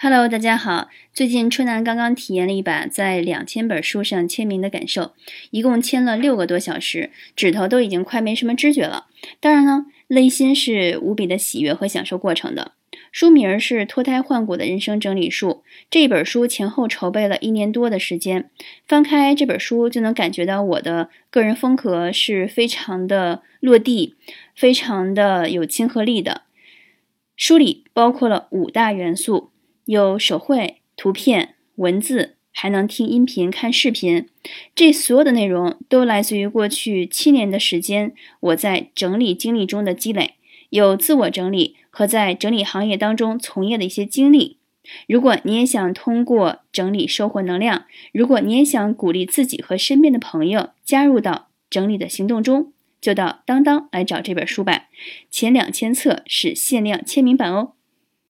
Hello，大家好。最近春楠刚刚体验了一把在两千本书上签名的感受，一共签了六个多小时，指头都已经快没什么知觉了。当然呢，内心是无比的喜悦和享受过程的。书名是《脱胎换骨的人生整理术》，这本书前后筹备了一年多的时间。翻开这本书，就能感觉到我的个人风格是非常的落地，非常的有亲和力的。书里包括了五大元素。有手绘、图片、文字，还能听音频、看视频。这所有的内容都来自于过去七年的时间我在整理经历中的积累，有自我整理和在整理行业当中从业的一些经历。如果你也想通过整理收获能量，如果你也想鼓励自己和身边的朋友加入到整理的行动中，就到当当来找这本书吧。前两千册是限量签名版哦。